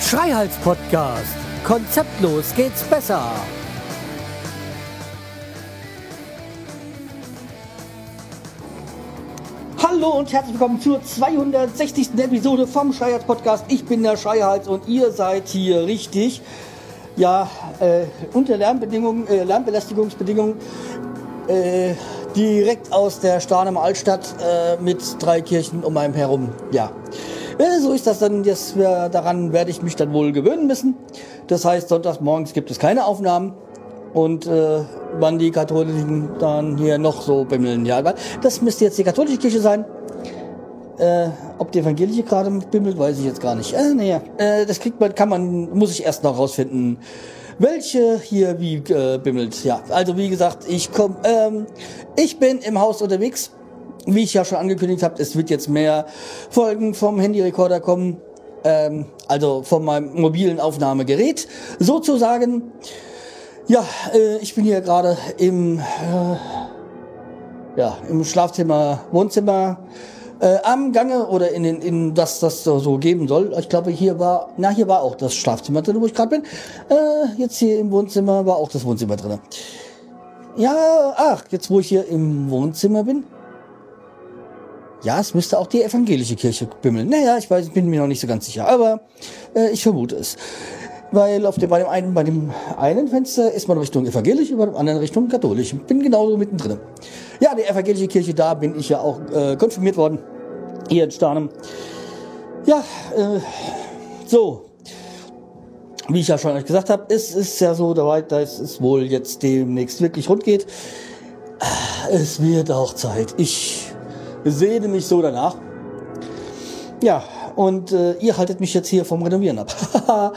Schreihals Podcast. Konzeptlos geht's besser. Hallo und herzlich willkommen zur 260. Episode vom Schreihals Podcast. Ich bin der Schreihals und ihr seid hier richtig. Ja, äh, unter Lärmbedingungen, äh, Lärmbelästigungsbedingungen äh, direkt aus der Starnheimer Altstadt äh, mit drei Kirchen um einen herum. Ja, äh, so ist das dann. Jetzt, äh, daran werde ich mich dann wohl gewöhnen müssen. Das heißt, sonntags morgens gibt es keine Aufnahmen und äh, wann die Katholischen dann hier noch so bimmeln. Ja, das müsste jetzt die katholische Kirche sein. Äh, ob die evangelische gerade bimmelt, weiß ich jetzt gar nicht. Äh, naja, äh, das kriegt man, kann man, muss ich erst noch rausfinden, welche hier wie äh, bimmelt. Ja, also wie gesagt, ich komm, ähm, ich bin im Haus unterwegs. Wie ich ja schon angekündigt habe, es wird jetzt mehr Folgen vom Handyrekorder kommen. Ähm, also von meinem mobilen Aufnahmegerät sozusagen. Ja, äh, ich bin hier gerade im, äh, ja, im Schlafzimmer, Wohnzimmer äh, am Gange oder in, den, in das das so, so geben soll. Ich glaube, hier war, na, hier war auch das Schlafzimmer drin, wo ich gerade bin. Äh, jetzt hier im Wohnzimmer war auch das Wohnzimmer drin. Ja, ach, jetzt wo ich hier im Wohnzimmer bin. Ja, es müsste auch die evangelische Kirche bimmeln. Naja, ich weiß, bin mir noch nicht so ganz sicher, aber äh, ich vermute es weil auf dem, bei, dem einen, bei dem einen Fenster ist man Richtung evangelisch, bei dem anderen Richtung katholisch. Bin genauso mittendrin. Ja, die evangelische Kirche, da bin ich ja auch äh, konfirmiert worden. Hier in Starnem. Ja, äh, so. Wie ich ja schon euch gesagt habe, es ist ja so dass es wohl jetzt demnächst wirklich rund geht. Es wird auch Zeit. Ich sehne mich so danach. Ja, und äh, ihr haltet mich jetzt hier vom Renovieren ab.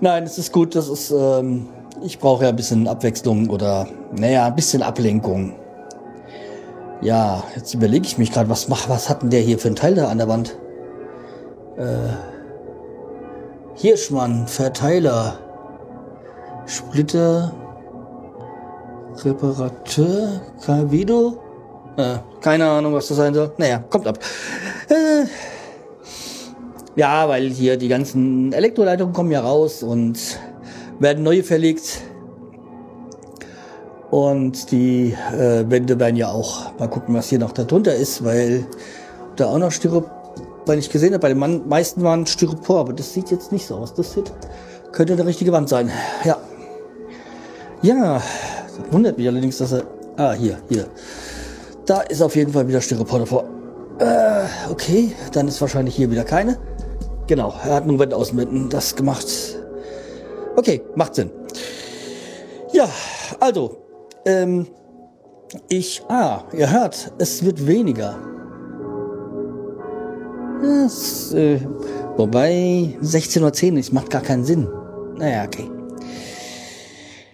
Nein, es ist gut, das ist, ähm, ich brauche ja ein bisschen Abwechslung oder, naja, ein bisschen Ablenkung. Ja, jetzt überlege ich mich gerade, was mach, was hat denn der hier für ein Teil da an der Wand? Äh, Hirschmann, Verteiler, Splitter, Reparateur, Calvido? Äh, keine Ahnung, was das sein soll. Naja, kommt ab. Äh, ja, weil hier die ganzen Elektroleitungen kommen ja raus und werden neue verlegt. Und die äh, Wände werden ja auch, mal gucken, was hier noch darunter ist, weil da auch noch Styropor, weil ich gesehen habe, bei den meisten waren Styropor, aber das sieht jetzt nicht so aus. Das sieht, könnte eine richtige Wand sein. Ja. Ja, wundert mich allerdings, dass er, ah, hier, hier. Da ist auf jeden Fall wieder Styropor davor. Äh, okay, dann ist wahrscheinlich hier wieder keine. Genau, er hat nur Wandaußenwänden das gemacht. Okay, macht Sinn. Ja, also, ähm, ich, ah, ihr hört, es wird weniger. Das, äh, wobei 16.10 Uhr, das macht gar keinen Sinn. Naja, okay.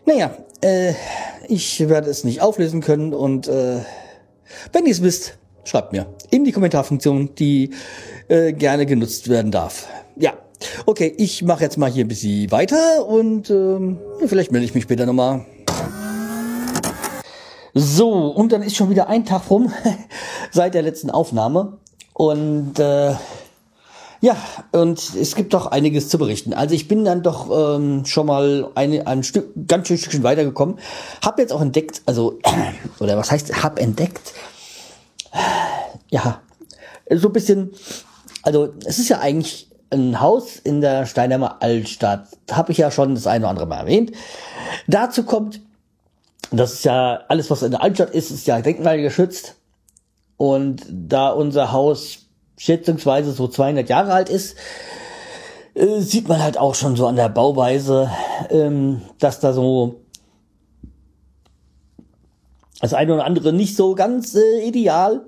Naja, äh, ich werde es nicht auflösen können und äh, wenn ihr es wisst, schreibt mir in die Kommentarfunktion, die äh, gerne genutzt werden darf. Ja, okay, ich mache jetzt mal hier ein bisschen weiter und ähm, vielleicht melde ich mich später nochmal. So, und dann ist schon wieder ein Tag rum seit der letzten Aufnahme. Und äh, ja, und es gibt doch einiges zu berichten. Also ich bin dann doch ähm, schon mal eine, ein Stück, ganz schön Stückchen weitergekommen. Hab jetzt auch entdeckt, also, oder was heißt, hab entdeckt, ja, so ein bisschen, also es ist ja eigentlich ein Haus in der Steinheimer Altstadt. Habe ich ja schon das eine oder andere Mal erwähnt. Dazu kommt, das ist ja alles, was in der Altstadt ist, ist ja denkmalgeschützt. Und da unser Haus schätzungsweise so 200 Jahre alt ist, äh, sieht man halt auch schon so an der Bauweise, ähm, dass da so das eine oder andere nicht so ganz äh, ideal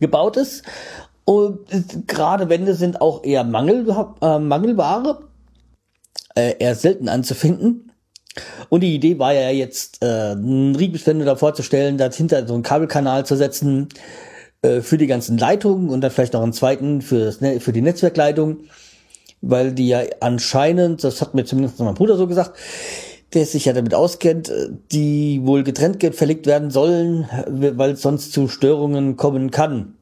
gebaut ist. Und gerade Wände sind auch eher Mangel, äh, Mangelware, äh, eher selten anzufinden. Und die Idee war ja jetzt, äh, ein Riebeswände da vorzustellen, dahinter so einen Kabelkanal zu setzen äh, für die ganzen Leitungen und dann vielleicht noch einen zweiten für, das, ne für die Netzwerkleitung, weil die ja anscheinend, das hat mir zumindest mein Bruder so gesagt, der sich ja damit auskennt, äh, die wohl getrennt verlegt werden sollen, weil es sonst zu Störungen kommen kann.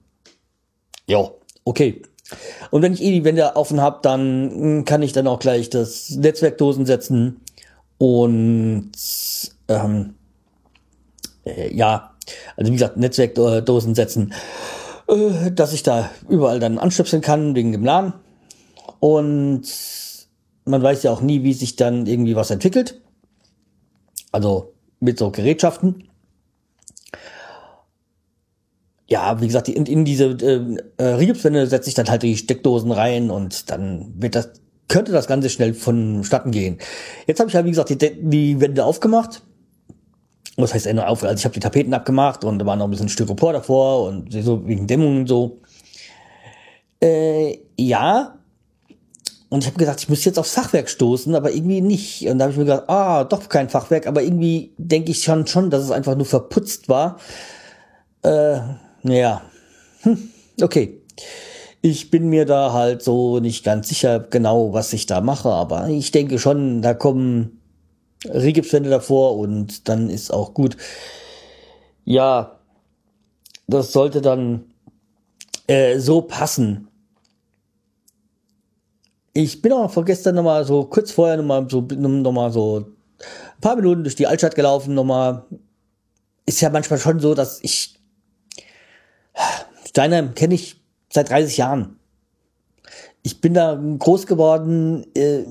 Ja, okay. Und wenn ich eh die Wände offen habe, dann hm, kann ich dann auch gleich das Netzwerkdosen setzen und ähm, äh, ja, also wie gesagt, Netzwerkdosen setzen, äh, dass ich da überall dann anstöpseln kann wegen dem LAN. Und man weiß ja auch nie, wie sich dann irgendwie was entwickelt. Also mit so Gerätschaften. Ja, wie gesagt, in, in diese äh, äh, Rigipswände setze ich dann halt die Steckdosen rein und dann wird das, könnte das Ganze schnell vonstatten gehen. Jetzt habe ich halt, wie gesagt, die, die Wände aufgemacht was heißt Ende auf? Also ich habe die Tapeten abgemacht und da war noch ein bisschen Styropor davor und so wegen Dämmung und so. Äh, ja. Und ich habe gesagt, ich müsste jetzt aufs Fachwerk stoßen, aber irgendwie nicht. Und da habe ich mir gedacht, ah, doch kein Fachwerk, aber irgendwie denke ich schon, schon, dass es einfach nur verputzt war. Äh, naja. Hm, okay. Ich bin mir da halt so nicht ganz sicher genau, was ich da mache, aber ich denke schon, da kommen Rigipswände davor und dann ist auch gut. Ja, das sollte dann äh, so passen. Ich bin auch vorgestern nochmal so kurz vorher nochmal so, noch mal so ein paar Minuten durch die Altstadt gelaufen, nochmal. Ist ja manchmal schon so, dass ich Steinheim kenne ich seit 30 Jahren. Ich bin da groß geworden, äh,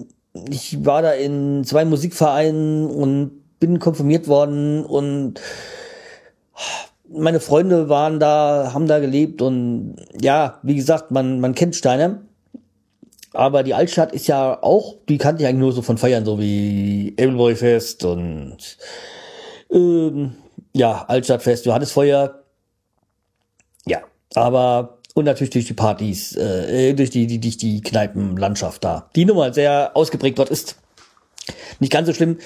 ich war da in zwei Musikvereinen und bin konfirmiert worden und meine Freunde waren da, haben da gelebt und ja, wie gesagt, man, man kennt Steine. Aber die Altstadt ist ja auch, die kannte ich eigentlich nur so von Feiern, so wie Emelboy Fest und ähm, ja, Altstadtfest, Johannesfeuer. Ja, aber und natürlich durch die Partys, äh, durch die, die, durch die Kneipenlandschaft da. Die Nummer sehr ausgeprägt dort ist. Nicht ganz so schlimm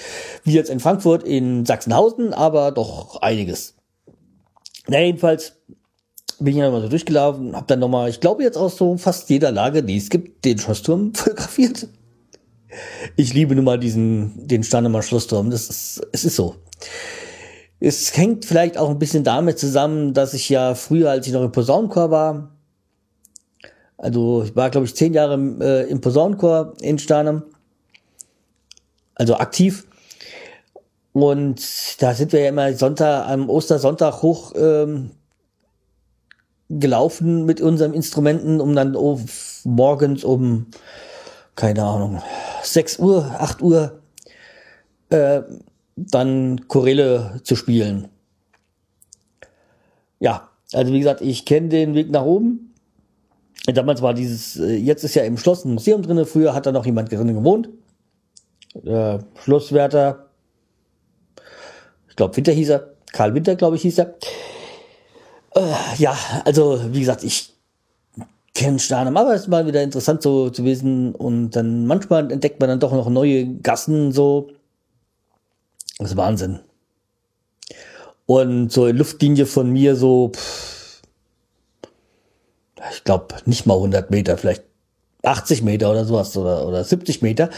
wie jetzt in Frankfurt, in Sachsenhausen, aber doch einiges. Na, jedenfalls bin ich dann mal so durchgelaufen, hab dann nochmal, ich glaube jetzt aus so fast jeder Lage, die es gibt, den Schlossturm fotografiert. Ich liebe nun mal diesen, den Stannemer Schlossturm. Das ist, es ist so. Es hängt vielleicht auch ein bisschen damit zusammen, dass ich ja früher, als ich noch im Posaunenchor war, also ich war, glaube ich, zehn Jahre äh, im Posaunenchor in Starnum. Also aktiv. Und da sind wir ja immer Sonntag, am Ostersonntag hoch ähm, gelaufen mit unseren Instrumenten, um dann oh, morgens um, keine Ahnung, 6 Uhr, 8 Uhr äh, dann Chorele zu spielen. Ja, also wie gesagt, ich kenne den Weg nach oben. Damals war dieses, äh, jetzt ist ja im Schloss ein Museum drinne. Früher hat da noch jemand drin gewohnt. Äh, Schlosswärter, ich glaube Winter hieß er, Karl Winter, glaube ich, hieß er. Äh, ja, also wie gesagt, ich kenne Starnum, aber es ist mal wieder interessant so zu wissen. Und dann manchmal entdeckt man dann doch noch neue Gassen so. Das ist Wahnsinn. Und so in Luftlinie von mir so, pff, ich glaube, nicht mal 100 Meter, vielleicht 80 Meter oder sowas oder, oder 70 Meter,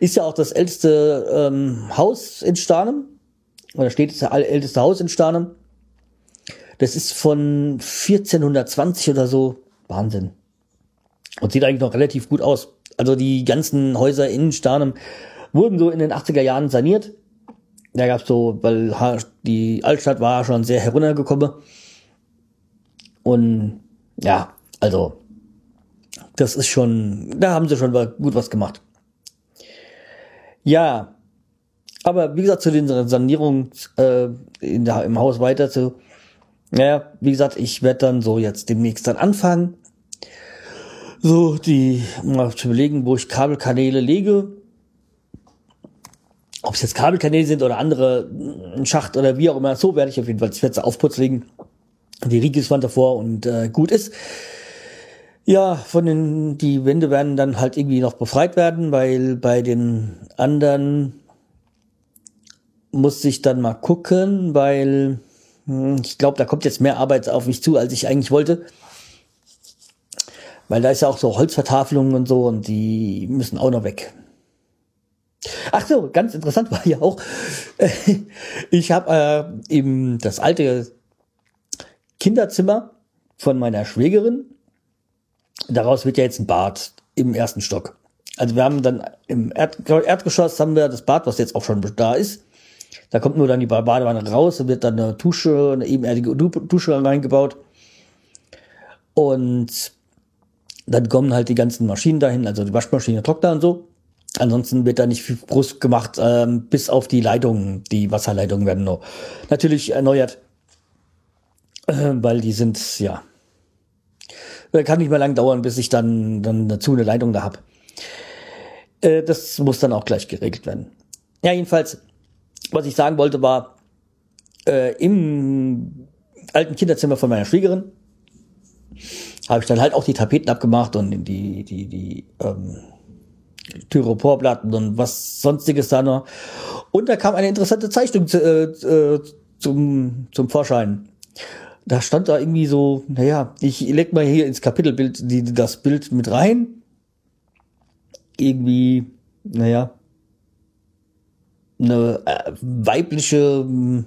ist ja auch das älteste ähm, Haus in Starnem. Oder steht das älteste Haus in Starnem. Das ist von 1420 oder so. Wahnsinn. Und sieht eigentlich noch relativ gut aus. Also die ganzen Häuser in Starnem wurden so in den 80er Jahren saniert. Da gab's so, weil die Altstadt war schon sehr heruntergekommen. Und ja, also, das ist schon, da haben sie schon gut was gemacht. Ja, aber wie gesagt, zu den Sanierungen äh, der, im Haus weiter zu, naja, wie gesagt, ich werde dann so jetzt demnächst dann anfangen, so die mal zu überlegen, wo ich Kabelkanäle lege. Ob es jetzt Kabelkanäle sind oder andere, ein Schacht oder wie auch immer, so werde ich auf jeden Fall, ich werde Aufputz legen, die Riegeswand davor und äh, gut ist. Ja, von den, die Wände werden dann halt irgendwie noch befreit werden, weil bei den anderen muss ich dann mal gucken, weil hm, ich glaube, da kommt jetzt mehr Arbeit auf mich zu, als ich eigentlich wollte. Weil da ist ja auch so Holzvertafelungen und so und die müssen auch noch weg. Ach so, ganz interessant war ja auch, ich habe äh, eben das alte Kinderzimmer von meiner Schwägerin. Daraus wird ja jetzt ein Bad im ersten Stock. Also wir haben dann im Erd Erdgeschoss haben wir das Bad, was jetzt auch schon da ist. Da kommt nur dann die Badewanne raus, da wird dann eine Dusche, eine ebenerdige Dusche reingebaut. Und dann kommen halt die ganzen Maschinen dahin, also die Waschmaschine, Trockner und so. Ansonsten wird da nicht viel groß gemacht, ähm, bis auf die Leitungen. Die Wasserleitungen werden noch natürlich erneuert, äh, weil die sind, ja, kann nicht mehr lang dauern, bis ich dann, dann dazu eine Leitung da hab. Äh, das muss dann auch gleich geregelt werden. Ja, jedenfalls, was ich sagen wollte, war, äh, im alten Kinderzimmer von meiner Schwiegerin habe ich dann halt auch die Tapeten abgemacht und die, die, die, ähm, Tyroporplatten und was sonstiges da noch. Und da kam eine interessante Zeichnung zu, äh, äh, zum, zum Vorschein. Da stand da irgendwie so, naja, ich leg mal hier ins Kapitelbild die, das Bild mit rein. Irgendwie, naja, eine äh, weibliche hm,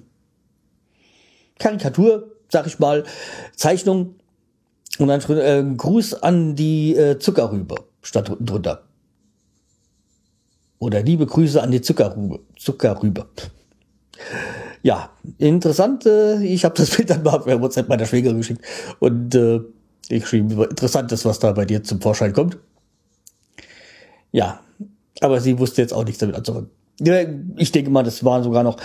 Karikatur, sag ich mal, Zeichnung und dann äh, Gruß an die äh, Zuckerrübe stand drunter. Oder liebe Grüße an die Zuckerrübe. Zuckerrübe. Ja, interessant. Äh, ich habe das Bild dann mal per WhatsApp meiner Schwägerin geschickt und äh, ich schrieb, interessant ist, was da bei dir zum Vorschein kommt. Ja, aber sie wusste jetzt auch nichts damit anzufangen. Ich denke mal, das war sogar noch,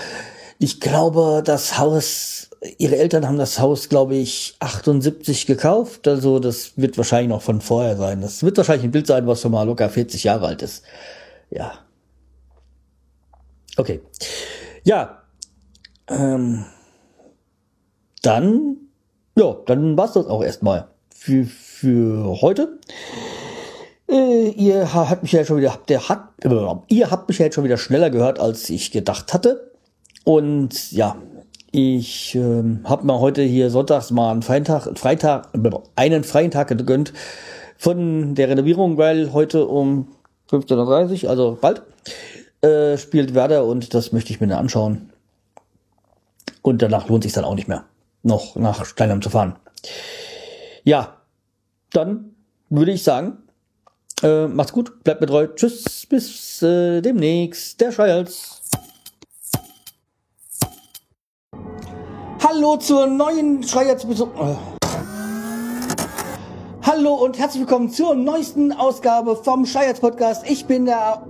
ich glaube, das Haus, ihre Eltern haben das Haus, glaube ich, 78 gekauft. Also das wird wahrscheinlich noch von vorher sein. Das wird wahrscheinlich ein Bild sein, was schon mal locker 40 Jahre alt ist. Ja, Okay. Ja. Ähm, dann, ja, dann war's das auch erstmal für, für heute. Äh, ihr habt mich ja schon wieder, der hat, ihr habt mich ja jetzt schon wieder schneller gehört, als ich gedacht hatte. Und ja, ich äh, habe mal heute hier sonntags mal einen freien Tag, Freitag, einen freien Tag gegönnt von der Renovierung, weil heute um 15.30 Uhr, also bald, äh, spielt Werder und das möchte ich mir dann anschauen. Und danach lohnt sich dann auch nicht mehr, noch nach Steinheim zu fahren. Ja, dann würde ich sagen, äh, macht's gut, bleibt treu. Tschüss, bis äh, demnächst. Der Scheiß. Hallo zur neuen Schreierz-Episode. Äh. Hallo und herzlich willkommen zur neuesten Ausgabe vom Schreierz Podcast. Ich bin der